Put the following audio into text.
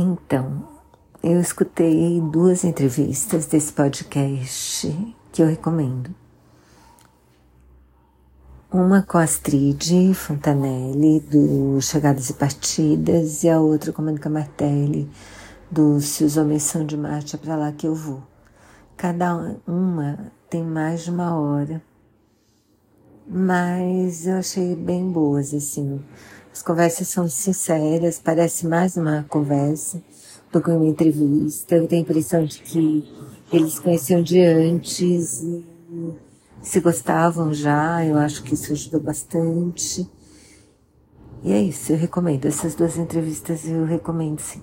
Então, eu escutei duas entrevistas desse podcast que eu recomendo. Uma com a Astrid Fontanelli, do Chegadas e Partidas, e a outra com a Mônica Martelli, do Se os Homens São de Marte, é pra lá que eu vou. Cada uma tem mais de uma hora, mas eu achei bem boas, assim. As conversas são sinceras, parece mais uma conversa do que uma entrevista. Eu tenho a impressão de que eles conheciam de antes e se gostavam já, eu acho que isso ajudou bastante. E é isso, eu recomendo. Essas duas entrevistas eu recomendo sim.